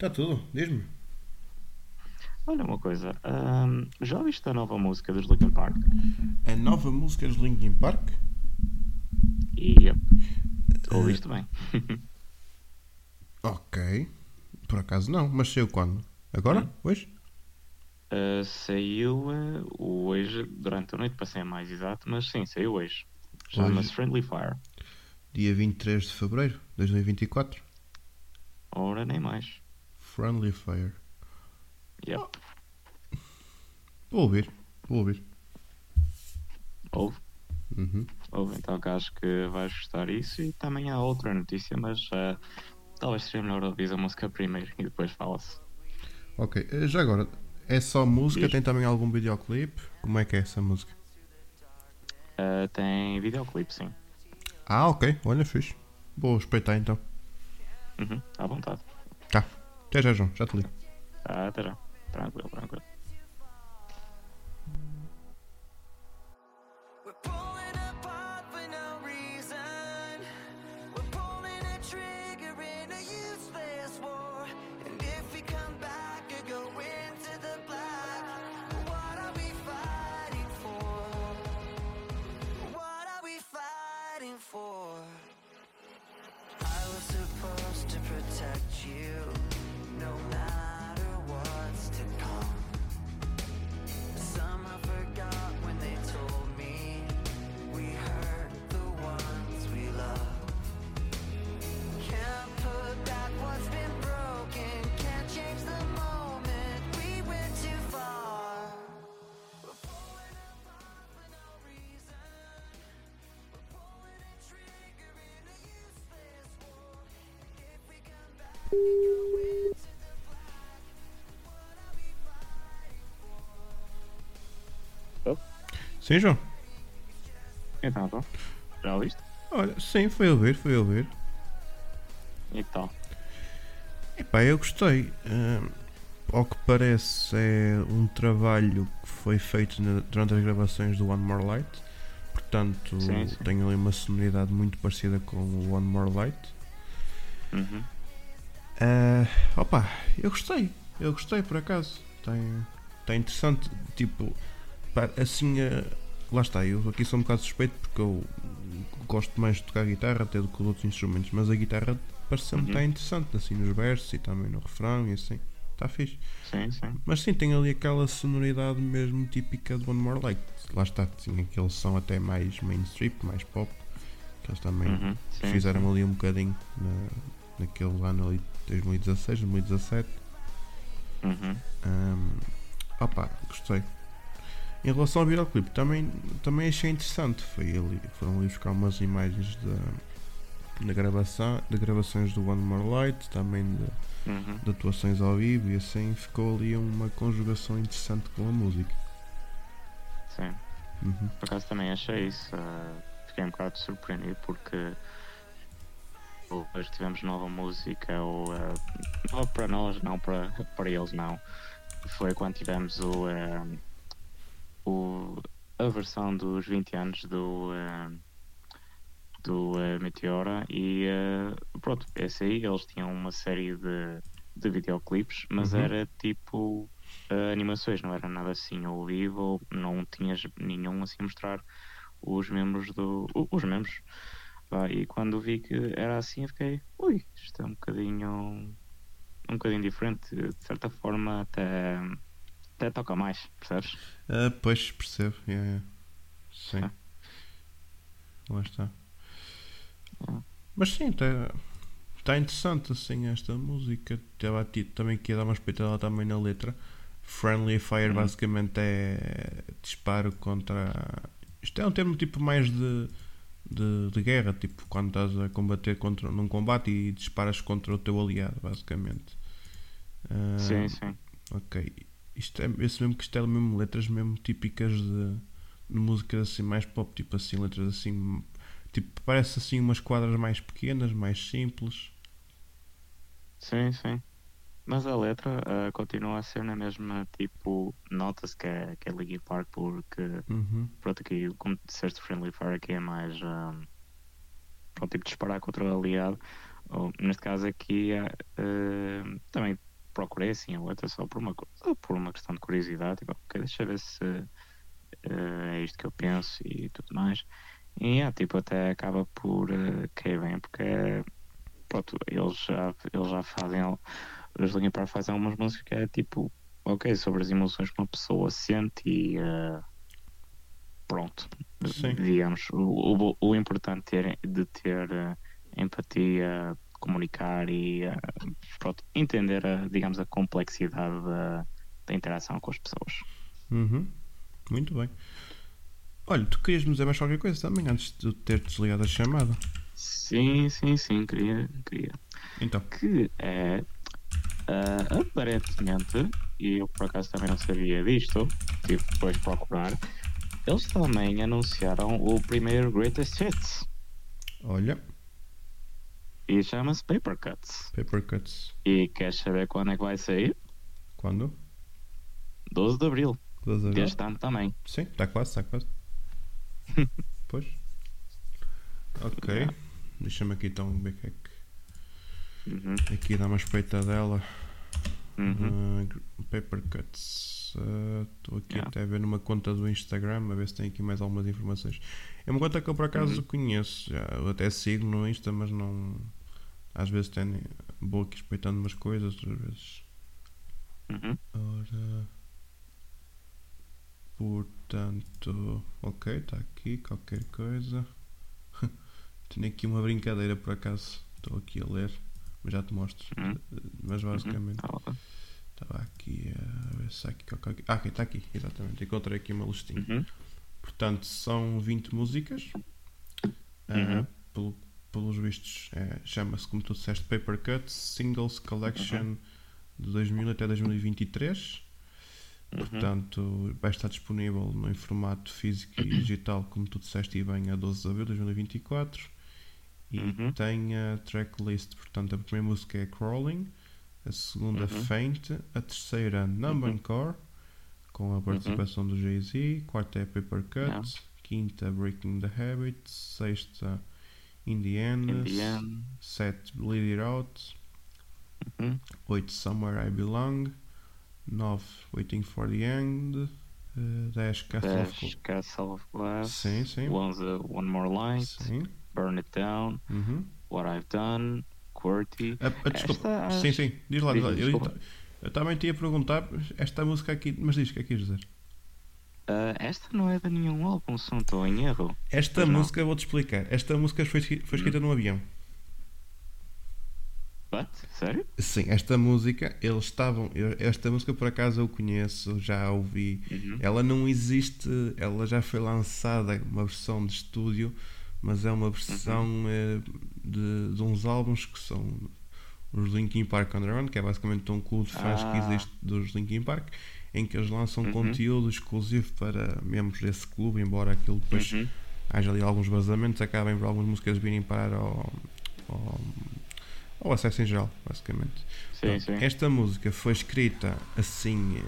Está tudo, diz-me. Olha uma coisa, já ouviste a nova música dos Linkin Park? A nova música dos Linkin Park? Yep, ouviste bem. Ok. Por acaso não, mas saiu quando? Agora? Hoje? Ah, saiu ah, hoje, durante a noite, para ser mais exato, mas sim, saiu hoje. Chama-se? Friendly Fire. Dia 23 de Fevereiro de 2024. Ora, nem mais. Friendly Fire. Yep, Vou ouvir, vou ouvir. ouve. Uhum. Ouve, então que acho que vais gostar disso. E também há outra notícia, mas ah, talvez seja melhor ouvir a música primeiro e depois fala-se. Ok, eh, já agora, é só música? Diz. Tem também algum videoclipe? Como é que é essa música? Ah, tem videoclipe, sim. Ah, ok, olha, fixe. Vou respeitar então. Uhum, à vontade. Tá, até já, João, já te ligo. Tá, até já. Tranquilo, tranquilo. We're Sim, João? Então, então, já ouviste? Olha, sim, foi a ouvir, foi a ouvir. E tal. Epá, eu gostei. Hum, ao que parece, é um trabalho que foi feito na- durante as gravações do One More Light. Portanto, Sim, sim. tem ali uma sonoridade muito parecida com o One More Light. Uhum. Ah, opa, eu gostei. Eu gostei por acaso. Tem, tem interessante. Tipo, pá, assim, ah, lá está. Eu aqui sou um bocado suspeito porque eu gosto mais de tocar guitarra até do que os outros instrumentos. Mas a guitarra parece-me Uhum. estar interessante, assim, nos versos e também no refrão e assim. Está fixe. Sim, sim. Mas sim, tem ali aquela sonoridade mesmo típica de One More Light. Lá está, tinha aquele som até mais mainstream, mais pop. Que eles também Uhum. sim fizeram sim. ali um bocadinho na, naquele ano ali, 2016, 2017. Uhum. Ahm, opa, gostei. Em relação ao videoclipe, também, também achei interessante. Foi ali, foram ali buscar umas imagens da, da gravação, de gravações do One More Light, também de, Uhum. de atuações ao vivo e assim ficou ali uma conjugação interessante com a música. Sim. Uhum. Por acaso também achei isso. ah, fiquei um bocado surpreendido porque hoje tivemos nova música, ou não para nós, não para, para eles não. Foi quando tivemos o, ah, o a versão dos 20 anos do ah, do Meteora e pronto, esse aí eles tinham uma série de, de videoclipes, mas Uhum. era tipo animações, não era nada assim ao vivo, não tinhas nenhum assim a mostrar os membros do. os membros. Pá, e quando vi que era assim eu fiquei, ui, isto é um bocadinho um bocadinho diferente, de certa forma até, até toca mais, percebes? Ah, pois percebo, yeah, yeah. sim. Ah. Lá está. Ah. Mas sim, está tá interessante assim esta música. Estava também que ia dar uma espetadela também na letra. Friendly Fire Uhum. basicamente é disparo contra. Isto é um termo tipo mais de, de, de guerra, tipo quando estás a combater contra, num combate e disparas contra o teu aliado, basicamente. Ah, Sim, sim. Ok. Isto é esse mesmo que isto é mesmo letras mesmo típicas de, de músicas assim mais pop, tipo assim, letras assim tipo, parece assim umas quadras mais pequenas, mais simples. Sim, sim. Mas a letra ah, continua a ser na mesma, tipo, nota-se que é, que é Linkin Park porque, Uhum. pronto, aqui, como disseste, Friendly Fire aqui é mais, ah, pronto, tipo, disparar contra o aliado. ou, neste caso aqui, eh, também procurei assim a outra só por uma, só por uma questão de curiosidade. Tipo, ok, deixa eu ver se eh, é isto que eu penso e tudo mais. E é, tipo, até acaba por uh, cair bem, porque pronto, eles já, eles já fazem, os Linkin Park fazem algumas músicas que é tipo, ok, sobre as emoções que uma pessoa sente e eh, pronto, Sim. digamos, o, o, o importante ter, de ter eh, empatia, comunicar e eh, pronto, entender, a, digamos, a complexidade da, da interação com as pessoas. Uhum. Muito bem. Olha, tu querias me dizer mais qualquer coisa também antes de ter desligado a chamada? Sim, sim, sim, queria, queria. Então, que é ah, aparentemente, e eu por acaso também não sabia disto, tive depois de procurar, eles também anunciaram o primeiro Greatest Hits olha, e chama-se Paper Cuts. Paper Cuts. E queres saber quando é que vai sair? Quando? 12 de Abril, 12 de abril? deste ano também. Sim, está quase, está quase. pois. Ok. Yeah. Deixa-me aqui então ver o que é que. Uhum, Aqui dá uma espreitadela. uhum, Uh, paper Cuts. Uh, Estou aqui Yeah. até a ver numa conta do Instagram a ver se tem aqui mais algumas informações. É uma conta que eu por acaso Uhum. conheço. Já, eu até sigo no Insta, mas não. Às vezes tem. Vou aqui espreitando umas coisas, outras vezes. uhum. Ora. Portanto. Ok, está aqui qualquer coisa. Tenho aqui uma brincadeira por acaso. Estou aqui a ler, já te mostro. Uhum. Mas basicamente. Bom. Estava aqui a ver se há aqui qualquer. Ah, ok, está aqui, exatamente. Encontrei aqui uma listinha. Uhum, Portanto, são 20 músicas. Uhum. pelo- pelos vistos, é, chama-se, como tu disseste, Paper Cuts Singles Collection de 2000 até 2023. uhum, Portanto, vai estar disponível em formato físico e digital, como tu disseste, e bem a 12 de abril de 2024. E Uhum. tem a tracklist, portanto, a primeira música é Crawling, a segunda Uhum. Faint, a terceira Numb Core, com a participação do Jay-Z, quarta é Paper Cut, Yeah. quinta Breaking the Habit, sexta In the End, In the end. sete Bleed It Out, Uhum. 8 Somewhere I Belong, 9 Waiting for the End, eh, 10 Castle Castle of Glass, Sim, sim. One's a- One More Light, Sim. Burn It Down, Uhum. What I've Done, QWERTY. Ah, ah, desculpa. Esta- Sim, sim. Diz lá, diz lá. Eu, desculpa. eu também te ia perguntar esta música aqui, mas diz o que é que quis dizer. Ah, esta não é de nenhum álbum, se não estou em erro. Esta Pois música, vou-te explicar. Esta música foi, foi escrita num avião. What? Sério? Sim, esta música, eles estavam. Esta música por acaso eu conheço, já a ouvi. Uhum. Ela não existe, ela já foi lançada, uma versão de estúdio, mas é uma versão eh, de, de uns álbuns que são os Linkin Park Underground, que é basicamente um clube de fãs que Ah. existe dos Linkin Park, em que eles lançam Uhum. conteúdo exclusivo para membros desse clube, embora aquilo depois Uhum. haja ali alguns vazamentos, acabem por algumas músicas virem parar ao, ao, ao acesso em geral, basicamente. Sim, Pronto, sim. Esta música foi escrita assim,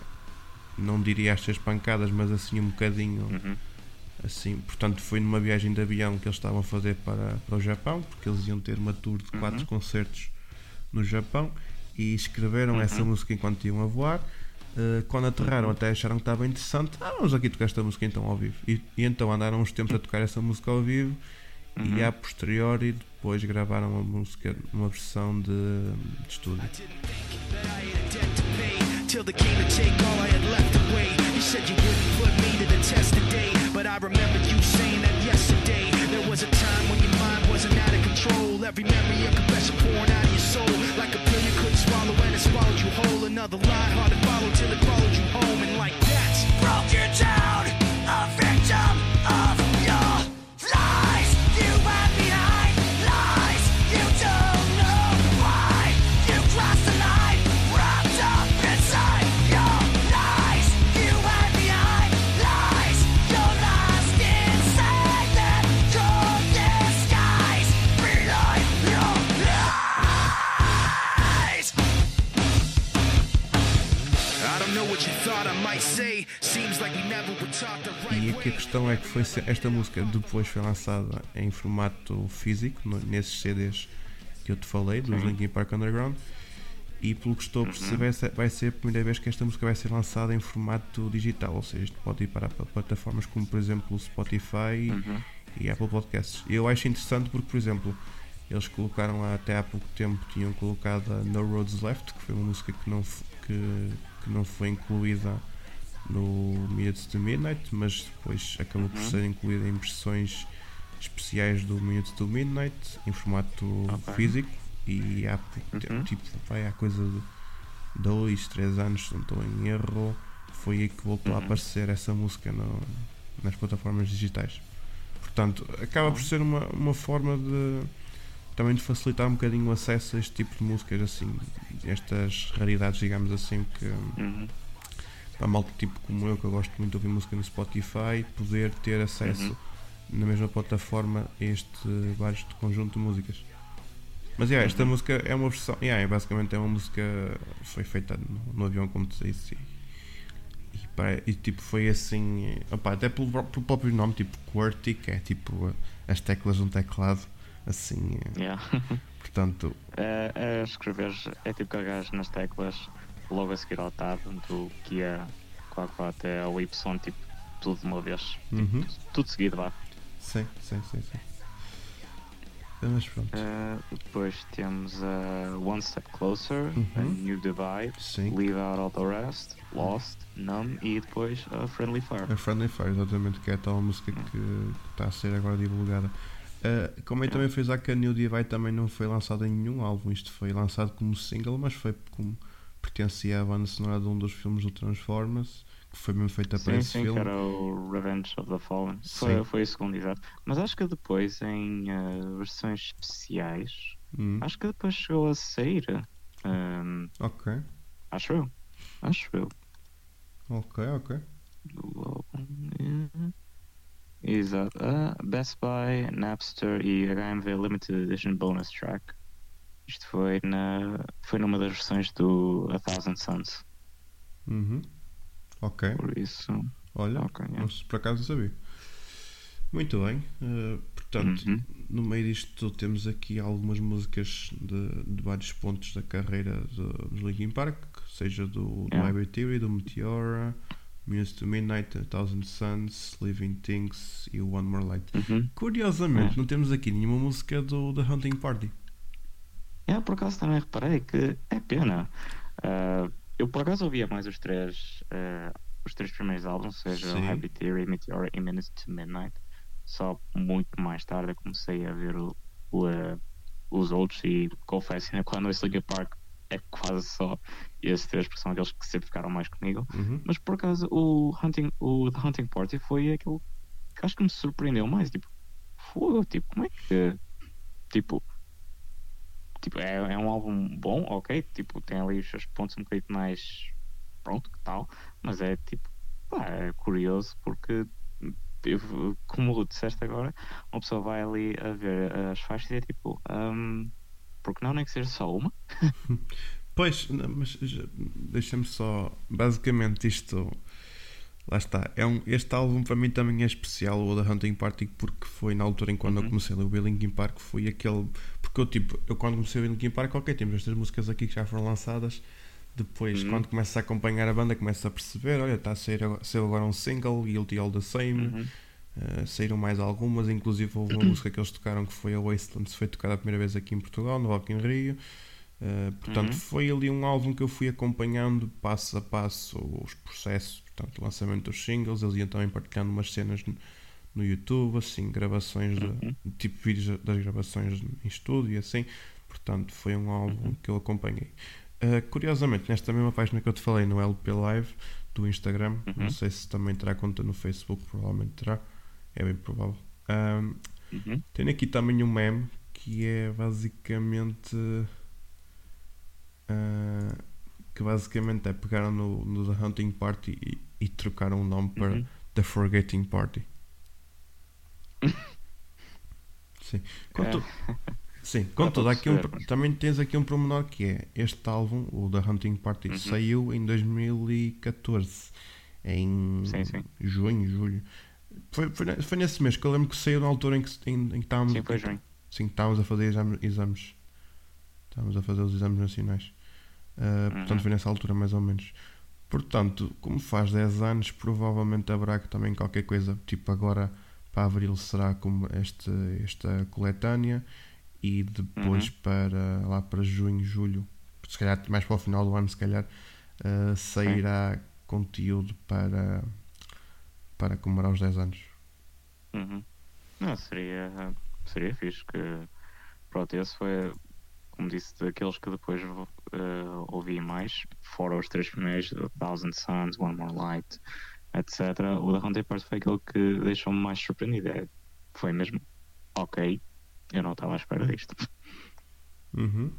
não diria estas pancadas, mas assim um bocadinho Uhum. Assim. Portanto, foi numa viagem de avião que eles estavam a fazer para, para o Japão, porque eles iam ter uma tour de quatro Uhum. concertos no Japão e escreveram essa Uhum. música enquanto iam a voar. Uh, quando aterraram, até acharam que estava interessante. Ah, vamos aqui tocar esta música então ao vivo. E, e então andaram uns tempos a tocar essa música ao vivo Uhum. e a posteriori depois gravaram a música numa versão de, de estúdio. till but I remembered you saying that yesterday. There was a time when your mind wasn't out of control. Every memory a confession pouring out of your soul, like a pill you couldn't swallow and it swallowed you whole. Another lie hard to follow till it followed you home, and like that broke you down, a victim of E aqui a questão é que foi esta música depois foi lançada em formato físico, nesses CDs que eu te falei, dos Sim. Linkin Park Underground. E pelo que estou a perceber, essa vai ser a primeira vez que esta música vai ser lançada em formato digital, ou seja, isto pode ir para plataformas como, por exemplo, o Spotify Uhum. e Apple Podcasts. Eu acho interessante porque, por exemplo, eles colocaram lá até há pouco tempo, tinham colocado a No Roads Left, que foi uma música que não, que, que não foi incluída no Minutes to Midnight, mas depois acabou por Uhum. ser incluída em versões especiais do Minutes to Midnight, em formato Ok. físico, e há Uhum. tipo, vai há coisa de 2, 3 anos, se não estou em erro, foi aí que voltou a Uhum. aparecer essa música no- nas plataformas digitais. Portanto, acaba por ser uma, uma forma de também de facilitar um bocadinho o acesso a este tipo de músicas, assim, estas raridades, digamos assim, que Uhum. Para malta tipo como eu, que eu gosto muito de ouvir música no Spotify, poder ter acesso na mesma plataforma a este vários conjunto de músicas. Mas yeah, esta Uhum. música é uma versão, yeah, é basicamente é uma música foi feita no, no avião como te disse e, e, e, tipo foi assim, opá, até pelo, pelo próprio nome, tipo QWERTY, que é tipo as teclas de um teclado, assim, eh, Yeah. portanto, É, é escrever, é tipo carregar nas teclas logo a seguir ao tab do que é qual até ao Y, tipo tudo de uma vez. uhum, Tudo seguido vá. sim, sim, sim, sim. Mas pronto, Uh, depois temos a One Step Closer, a Uhum. New Divide, sim. Leave Out All the Rest, Lost, Numb e depois a Friendly Fire. A Friendly Fire, exatamente, que é a tal música que, que está a ser agora divulgada. Uh, como eu também frisar que a New Divide também não foi lançada em nenhum álbum, isto foi lançado como single, mas foi como pertencia à banda sonora de um dos filmes do Transformers, que foi mesmo feita para Sim, esse sim, que filme. era o Revenge of the Fallen. Sim. Foi, foi o segundo, exato. Mas acho que depois, em uh, versões especiais, Hum, acho que depois chegou a sair. um, ok, acho eu. Acho eu. ok, ok. Exato. Ah, Best Buy, Napster e HMV Limited Edition Bonus Track. Isto foi, na, foi numa das versões do A Thousand Suns. Uhum. Ok, Por isso. olha, Ok, yeah. não se- por acaso sabia. Muito bem, uh, portanto, Uhum. no meio disto temos aqui algumas músicas de, de vários pontos da carreira dos Linkin Park, seja do, do Yeah. Hybrid Theory, do Meteora, Minutes to Midnight, A Thousand Suns, Living Things e One More Light. Uhum. Curiosamente, É. não temos aqui nenhuma música do The Hunting Party. Yeah, por acaso também reparei que é pena. Ah, eu por acaso ouvia mais os três, ah, os três primeiros álbuns, seja, Sim. Happy Theory, Meteora e Minutes to Midnight. Só muito mais tarde eu comecei a ver o, o, ah, os outros e confesso ainda quando ouço Linkin Park é quase só esses três, porque são aqueles que sempre ficaram mais comigo. Uhum. Mas por acaso o Hunting, o The Hunting Party foi aquele que acho que me surpreendeu mais. Tipo, tipo, como é que. Tipo, tipo é, é um álbum bom, ok. Tipo, tem ali os seus pontos um bocadinho mais. Pronto, que tal. Mas é tipo, pá, é curioso porque. eu- Como disseste agora, uma pessoa vai ali a ver as faixas e é tipo, um, porque não, nem que seja só uma? Pois, não, mas deixa-me só. Basicamente, isto. Lá está. É um, este álbum para mim também é especial, o The Hunting Party, porque foi na altura em quando eu Uhum. comecei a ouvir Linkin Park. Foi aquele. Porque eu, tipo, eu quando comecei ouvir Linkin Park, ok, temos estas músicas aqui que já foram lançadas. Depois, Uhum. quando começa a acompanhar a banda, começa a perceber: olha, está a sair, saiu agora um single, Guilty All the Same. Uhum. Uh, saíram mais algumas, inclusive houve uma música que eles tocaram que foi a Wastelands, foi tocada a primeira vez aqui em Portugal, no Rock in Rio. Uh, portanto, Uhum. foi ali um álbum que eu fui acompanhando passo a passo os processos, portanto, o lançamento dos singles. Eles iam também partilhando umas cenas no, no YouTube, assim, gravações, de- Uhum. tipo vídeos das gravações em estúdio e assim. Portanto, foi um álbum Uhum. que eu acompanhei. Uh, curiosamente, nesta mesma página que eu te falei no LP Live do Instagram, Uhum. não sei se também terá conta no Facebook, provavelmente terá, é bem provável. Um, Uhum. tenho aqui também um meme que é basicamente. Ah, que basicamente é pegaram no, no The Hunting Party e, e trocaram o nome para Uhum. The Forgetting Party. Sim. Conto, sim, contudo, aqui um, também tens aqui um promenor que é este álbum, o The Hunting Party, Uhum. saiu em 2014, em Sim, sim. junho, julho. Foi, foi, foi nesse mês que eu lembro que saiu na altura em que, em, em que estávamos, Sim, foi junho. sim, estávamos a fazer exames, exames Estávamos a fazer os exames nacionais. Uh, Portanto, foi nessa altura mais ou menos. Portanto, como faz 10 anos, provavelmente haverá também qualquer coisa, tipo agora para abril será como este, esta coletânea e depois para lá para junho, julho, se calhar mais para o final do ano, se calhar uh, sairá conteúdo para, para comemorar os 10 anos. Uhum. Não, seria, seria fixe que pronto, esse foi como disse, daqueles que depois uh, ouvi mais, fora os três primeiros, Thousand Suns, One More Light, etc. O da Haunted Part foi aquele que deixou-me mais surpreendido. É, foi mesmo, ok, eu não estava à espera disto. Uhum.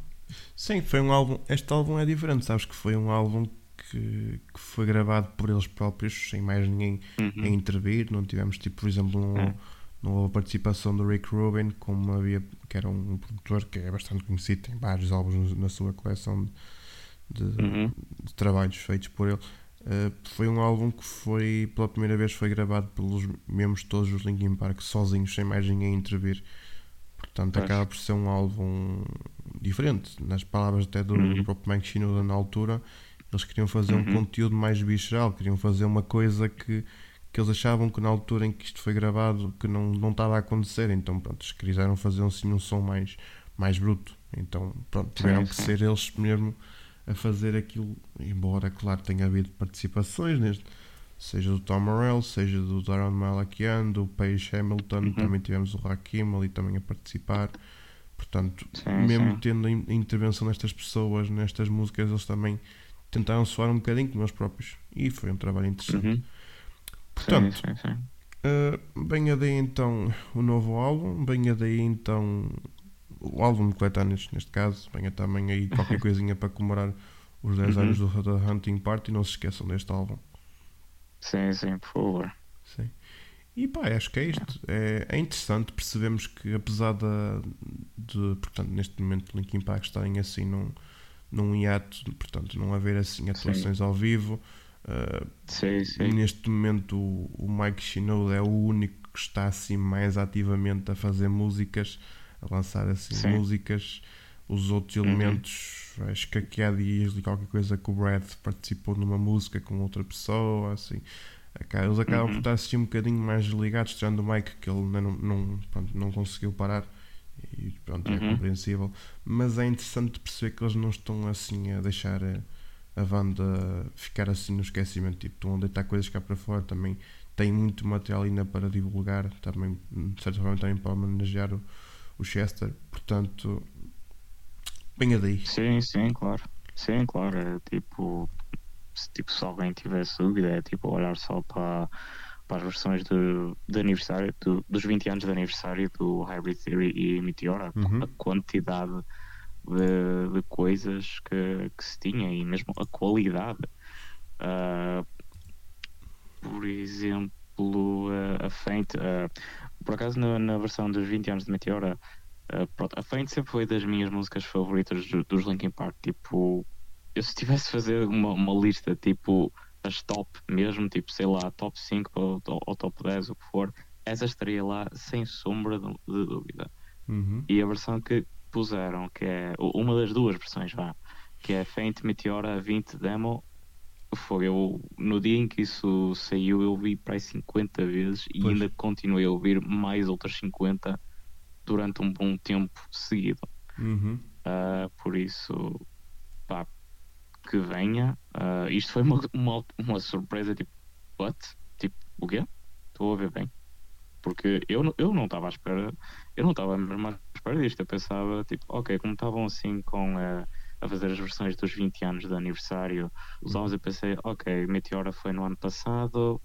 Sim, foi um álbum. Este álbum é diferente, sabes que foi um álbum que, que foi gravado por eles próprios, sem mais ninguém Uhum. a intervir. Não tivemos, tipo, por exemplo, um, É. não houve a participação do Rick Rubin, como havia, que era um produtor que é bastante conhecido, tem vários álbuns na sua coleção de, Uhum. de trabalhos feitos por ele. Uh, foi um álbum que foi, pela primeira vez, foi gravado pelos membros todos dos Linkin Park, sozinhos, sem mais ninguém intervir. Portanto, Pois. acaba por ser um álbum diferente. Nas palavras até do, Uhum. do próprio Mike Shinoda na altura, eles queriam fazer um Uhum. conteúdo mais visceral, queriam fazer uma coisa que, que eles achavam que na altura em que isto foi gravado que não, não estava a acontecer. Então, pronto, eles quiseram fazer assim um som mais, mais bruto. Então, pronto, tiveram Sim, que sim. ser eles mesmo a fazer aquilo, embora, claro, tenha havido participações neste, seja do Tom Morello, seja do Darren Malakian, do Paige Hamilton, Uhum. também tivemos o Rakim ali também a participar. Portanto, Sim, mesmo tendo a in- a intervenção destas pessoas nestas músicas, eles também tentaram soar um bocadinho como eles próprios. E foi um trabalho interessante. Uhum. Portanto, sim, sim, sim. Uh, venha daí então o novo álbum, venha daí então o álbum de coletâneos, neste caso, venha também aí qualquer coisinha para comemorar os 10 Uhum. anos do Hunting Party, não se esqueçam deste álbum. Sim, sim, por favor. Sim. E pá, acho que é isto. É, é interessante, percebemos que apesar da, de, portanto, neste momento Linkin Park estarem assim num, num hiato, portanto, não haver assim atuações ao vivo, uh, Sim, sim. Neste momento o, o Mike Shinoda é o único que está assim mais ativamente a fazer músicas, a lançar assim Sim. músicas. Os outros Uhum. elementos, acho que aqui há dias li qualquer coisa que o Brad participou numa música com outra pessoa, assim. Eles acabam por Uhum. estar assim um bocadinho mais ligados, tirando o Mike, que ele não, não, pronto, não conseguiu parar. E pronto, é Uhum. compreensível. Mas é interessante perceber que eles não estão assim a deixar a, a banda ficar assim no esquecimento. Tipo, estão a deitar coisas cá para fora. Também tem muito material ainda para divulgar. Também, de certa forma, também para homenagear o, o Chester. Portanto, venha daí. Sim, sim, claro. Sim, claro. É tipo, se, tipo, se alguém tivesse dúvida, é tipo olhar só para, para as versões de, de aniversário, do- dos 20 anos de aniversário do Hybrid Theory e Meteor, a, Uhum. a quantidade de, de coisas que, que se tinha e mesmo a qualidade. Ah, por exemplo, a, Faint, ah, por acaso na, na versão dos 20 anos de Meteora, ah, pronto, a Faint sempre foi das minhas músicas favoritas do- dos Linkin Park. Tipo, eu se tivesse de fazer uma, uma lista, tipo, as top mesmo, tipo, sei lá, top 5 ou, ou top 10, o que for, essa estaria lá sem sombra de, de dúvida. Uhum. E a versão que puseram, que é uma das duas versões, vá, que é Faint Meteora 20 Demo, foi eu, no dia em que isso saiu, eu vi para aí 50 vezes e Pois. ainda continuei a ouvir mais outras 50 durante um bom tempo seguido. Uhum. Ah, por isso, pá, que venha. Ah, isto foi uma, uma, uma surpresa, tipo, what? Tipo, o quê? Estou a ver bem. Porque eu, não- eu não estava à espera, eu não estava mesmo à espera disto. Eu pensava, tipo, ok, como estavam assim com eh, a fazer as versões dos 20 anos de aniversário, os álbuns, eu pensei, ok, Meteora foi no ano passado,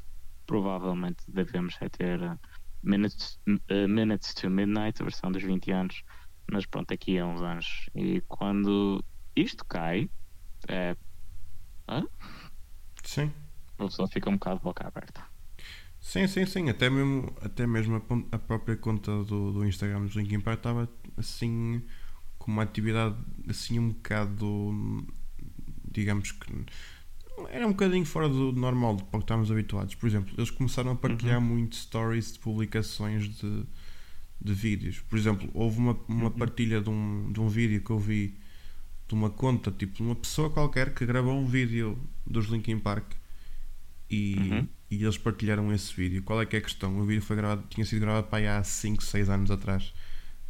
provavelmente devemos é ter eh, Minutes, eh, Minutes to Midnight, a versão dos 20 anos, mas pronto, aqui há uns anos. E quando isto cai, é, Sim. a pessoa fica um bocado de boca aberta. Sim, sim, sim. Até mesmo, até mesmo a, a própria conta do, do Instagram dos Linkin Park estava assim com uma atividade assim um bocado digamos que era um bocadinho fora do normal do para o que estávamos habituados. Por exemplo, eles começaram a partilhar muito stories de publicações de, de vídeos. Por exemplo, houve uma, uma partilha de um, de um vídeo que eu vi de uma conta, tipo de uma pessoa qualquer que gravou um vídeo dos Linkin Park e, Uhum. E eles partilharam esse vídeo. Qual é que é a questão? O vídeo foi gravado, tinha sido gravado para aí há 5, 6 anos atrás.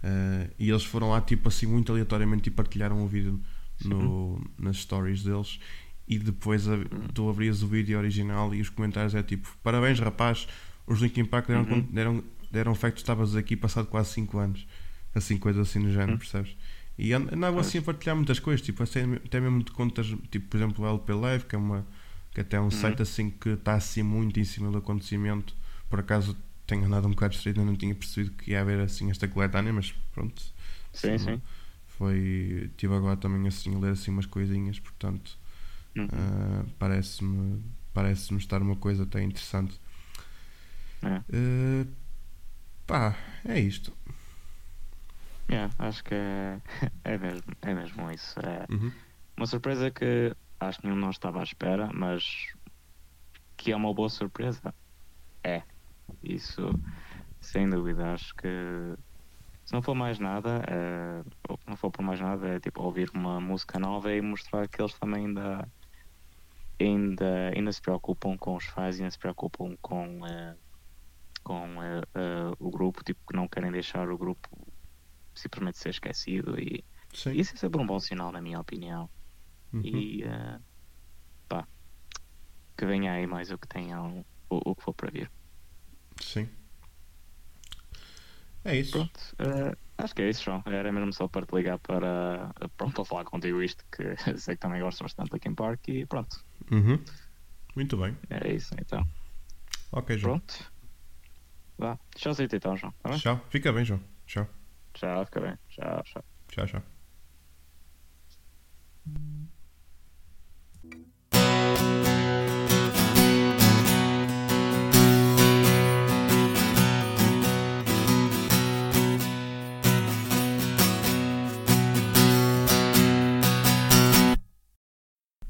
Uh, e eles foram lá tipo assim muito aleatoriamente e partilharam o vídeo no, nas stories deles e depois a, tu abrias o vídeo original e os comentários é tipo parabéns rapaz, os Linkin Park deram, Uhum. deram, deram fé que estavas aqui passado quase 5 anos assim, coisas assim no género, Uhum. percebes? E and- andavam assim a partilhar muitas coisas, tipo, até, até mesmo de contas, tipo, por exemplo, o LP Live, que é uma que até é um Uhum. site assim que está assim muito em cima do acontecimento. Por acaso tenho andado um bocado distraído, não tinha percebido que ia haver assim esta coletânea, mas pronto. Sim, Sim. sim. Foi. Tive agora também assim a ler assim umas coisinhas, portanto Uhum. ah, parece-me parece-me estar uma coisa até interessante. É. Ah, pá, é isto. Yeah, acho que é, é, mesmo, é mesmo isso. É Uhum. uma surpresa que acho que nenhum nós estava à espera, mas que é uma boa surpresa. É. Isso, sem dúvida. Acho que se não for mais nada, é, ou se não for por mais nada, é tipo ouvir uma música nova e mostrar que eles também ainda, ainda, ainda se preocupam com os fãs, ainda se preocupam com, eh, com eh, o grupo, tipo, que não querem deixar o grupo simplesmente ser esquecido e Sim. isso é sempre um bom sinal na minha opinião Uhum. e eh, pá que venha aí mais o que tenham o, o que for para vir Sim. É isso. pronto eh, acho que é isso João era mesmo só para te ligar para pronto para falar contigo isto que sei que também gosto bastante aqui em Park e pronto Uhum. Muito bem. é isso então Ok, João. pronto vá tchau então João tá bem? Tchau. Fica bem, João. Tchau. tchau fica bem tchau tchau Tchau, tchau.